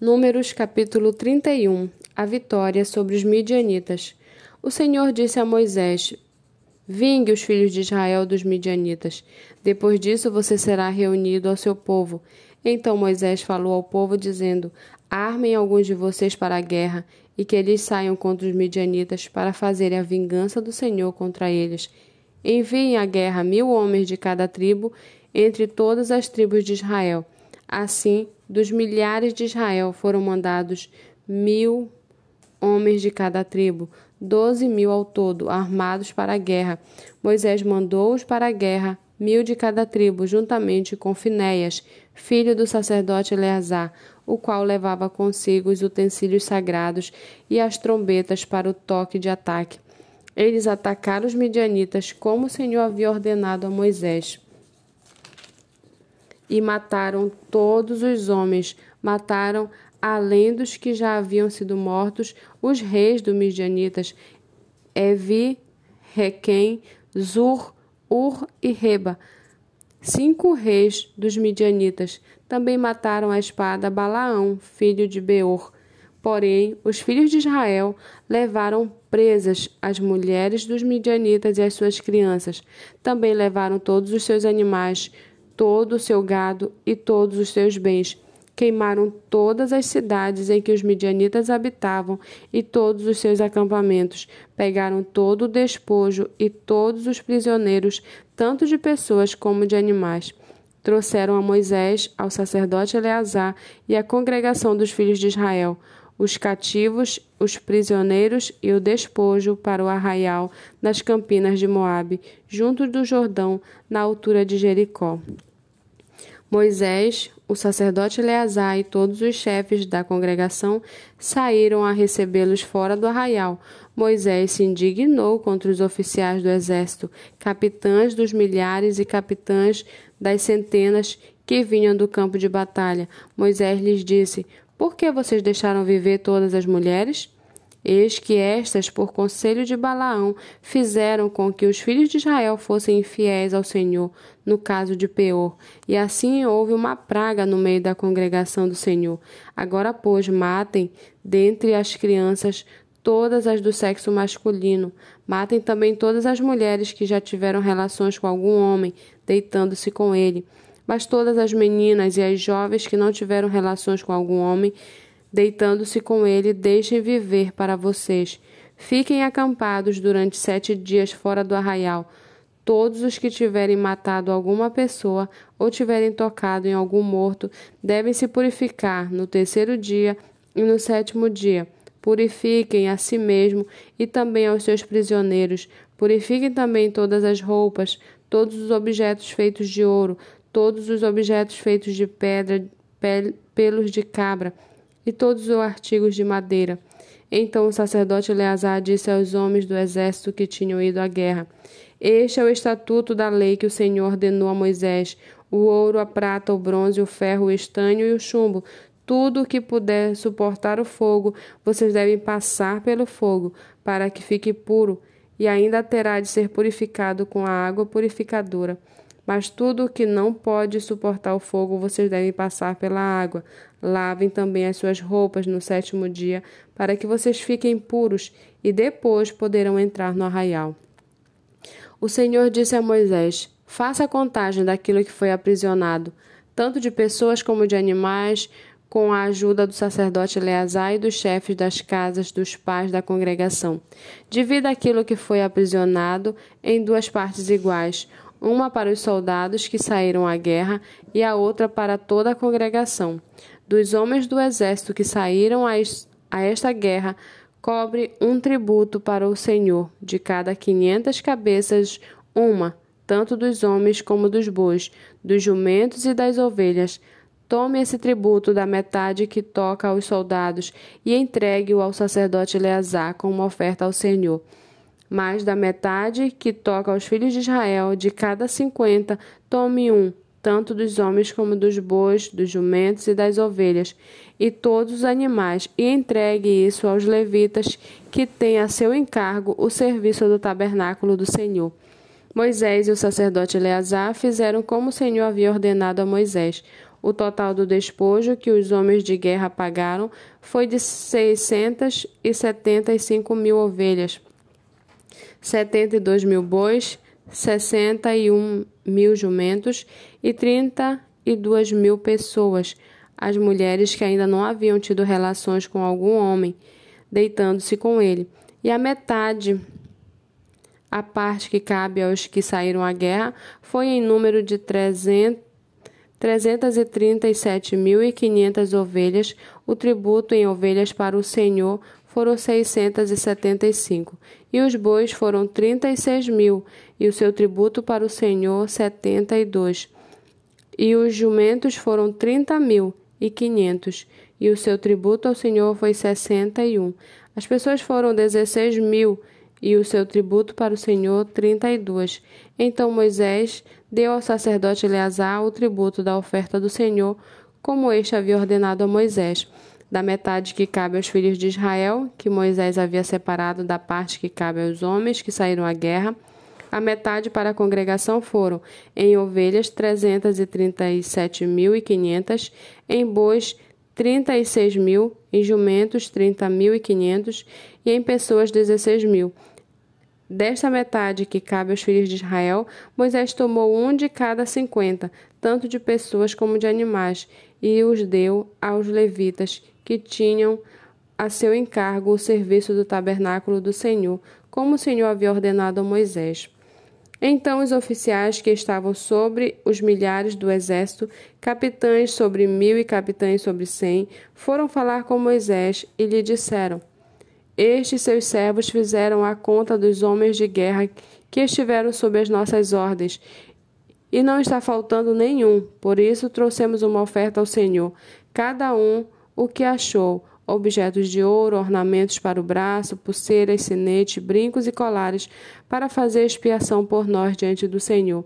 Números capítulo 31 A vitória sobre os midianitas. O Senhor disse a Moisés: Vingue os filhos de Israel dos midianitas. Depois disso você será reunido ao seu povo. Então Moisés falou ao povo, dizendo: Armem alguns de vocês para a guerra, e que eles saiam contra os midianitas para fazerem a vingança do Senhor contra eles. Enviem à guerra mil homens de cada tribo, entre todas as tribos de Israel. Assim, dos milhares de Israel foram mandados mil homens de cada tribo, doze mil ao todo, armados para a guerra. Moisés mandou-os para a guerra, mil de cada tribo, juntamente com Finéias, filho do sacerdote Eleazar, o qual levava consigo os utensílios sagrados e as trombetas para o toque de ataque. Eles atacaram os midianitas como o Senhor havia ordenado a Moisés e mataram todos os homens, mataram, além dos que já haviam sido mortos, os reis dos midianitas, Evi, Requem, Zur, Ur e Reba, cinco reis dos midianitas. Também mataram a espada Balaão, filho de Beor. Porém, os filhos de Israel levaram presas as mulheres dos midianitas e as suas crianças. Também levaram todos os seus animais, todo o seu gado e todos os seus bens. Queimaram todas as cidades em que os midianitas habitavam e todos os seus acampamentos. Pegaram todo o despojo e todos os prisioneiros, tanto de pessoas como de animais. Trouxeram a Moisés, ao sacerdote Eleazar e à congregação dos filhos de Israel os cativos, os prisioneiros e o despojo para o arraial nas campinas de Moabe, junto do Jordão, na altura de Jericó. Moisés, o sacerdote Eleazar e todos os chefes da congregação saíram a recebê-los fora do arraial. Moisés se indignou contra os oficiais do exército, capitães dos milhares e capitães das centenas que vinham do campo de batalha. Moisés lhes disse: Por que vocês deixaram viver todas as mulheres? Eis que estas, por conselho de Balaão, fizeram com que os filhos de Israel fossem infiéis ao Senhor, no caso de Peor, e assim houve uma praga no meio da congregação do Senhor. Agora, pois, matem dentre as crianças todas as do sexo masculino. Matem também todas as mulheres que já tiveram relações com algum homem, deitando-se com ele. Mas todas as meninas e as jovens que não tiveram relações com algum homem, Deitando-se com ele, deixem viver para vocês. Fiquem acampados durante sete dias fora do arraial. Todos os que tiverem matado alguma pessoa ou tiverem tocado em algum morto devem se purificar no terceiro dia e no sétimo dia. Purifiquem a si mesmo e também aos seus prisioneiros. Purifiquem também todas as roupas, todos os objetos feitos de ouro, todos os objetos feitos de pedra, pelos de cabra e todos os artigos de madeira. Então o sacerdote Eleazar disse aos homens do exército que tinham ido à guerra: Este é o estatuto da lei que o Senhor ordenou a Moisés: o ouro, a prata, o bronze, o ferro, o estanho e o chumbo. Tudo o que puder suportar o fogo, vocês devem passar pelo fogo, para que fique puro, e ainda terá de ser purificado com a água purificadora. Mas tudo o que não pode suportar o fogo, vocês devem passar pela água. Lavem também as suas roupas no sétimo dia, para que vocês fiquem puros, e depois poderão entrar no arraial. O Senhor disse a Moisés: Faça a contagem daquilo que foi aprisionado, tanto de pessoas como de animais, com a ajuda do sacerdote Eleazar e dos chefes das casas dos pais da congregação. Divida aquilo que foi aprisionado em duas partes iguais uma para os soldados que saíram à guerra e a outra para toda a congregação. Dos homens do exército que saíram a esta guerra, cobre um tributo para o Senhor, de cada quinhentas cabeças, uma, tanto dos homens como dos bois, dos jumentos e das ovelhas. Tome esse tributo da metade que toca aos soldados e entregue-o ao sacerdote Eleazar como oferta ao Senhor mais da metade que toca aos filhos de Israel, de cada cinquenta, tome um, tanto dos homens como dos bois, dos jumentos e das ovelhas, e todos os animais, e entregue isso aos levitas, que têm a seu encargo o serviço do tabernáculo do Senhor. Moisés e o sacerdote Eleazar fizeram como o Senhor havia ordenado a Moisés. O total do despojo que os homens de guerra pagaram foi de seiscentas e setenta e cinco mil ovelhas, setenta e dois mil bois, sessenta e um mil jumentos e trinta e duas mil pessoas, as mulheres que ainda não haviam tido relações com algum homem, deitando-se com ele, e a metade a parte que cabe aos que saíram à guerra foi em número de 337.500 ovelhas. O tributo em ovelhas para o Senhor foram 675, e os bois foram 36 mil, e o seu tributo para o Senhor 72. E os jumentos foram 30 mil e 500, e o seu tributo ao Senhor foi 61. As pessoas foram 16 mil, e o seu tributo para o Senhor trinta e duas. Então Moisés deu ao sacerdote Eleazar o tributo da oferta do Senhor, como este havia ordenado a Moisés, da metade que cabe aos filhos de Israel, que Moisés havia separado da parte que cabe aos homens que saíram à guerra. A metade para a congregação foram em ovelhas trezentas e trinta e sete mil e quinhentas, em bois trinta e seis mil, em jumentos trinta mil e quinhentos em pessoas dezesseis mil. Desta metade que cabe aos filhos de Israel, Moisés tomou um de cada cinquenta, tanto de pessoas como de animais, e os deu aos levitas, que tinham a seu encargo o serviço do tabernáculo do Senhor, como o Senhor havia ordenado a Moisés. Então os oficiais que estavam sobre os milhares do exército, capitães sobre mil e capitães sobre cem, foram falar com Moisés e lhe disseram: estes seus servos fizeram a conta dos homens de guerra que estiveram sob as nossas ordens, e não está faltando nenhum. Por isso trouxemos uma oferta ao Senhor, cada um o que achou: objetos de ouro, ornamentos para o braço, pulseiras, sinete, brincos e colares, para fazer expiação por nós diante do Senhor.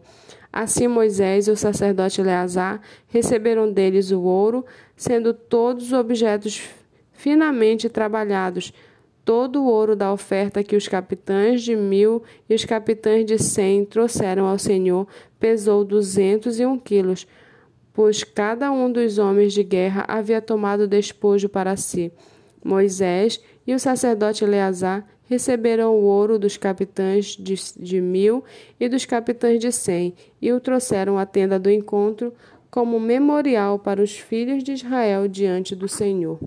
Assim Moisés e o sacerdote Eleazar receberam deles o ouro, sendo todos objetos finamente trabalhados. Todo o ouro da oferta que os capitães de mil e os capitães de cem trouxeram ao Senhor pesou duzentos e um quilos, pois cada um dos homens de guerra havia tomado despojo para si. Moisés e o sacerdote Eleazar receberam o ouro dos capitães de, de mil e dos capitães de cem e o trouxeram à tenda do encontro como memorial para os filhos de Israel diante do Senhor.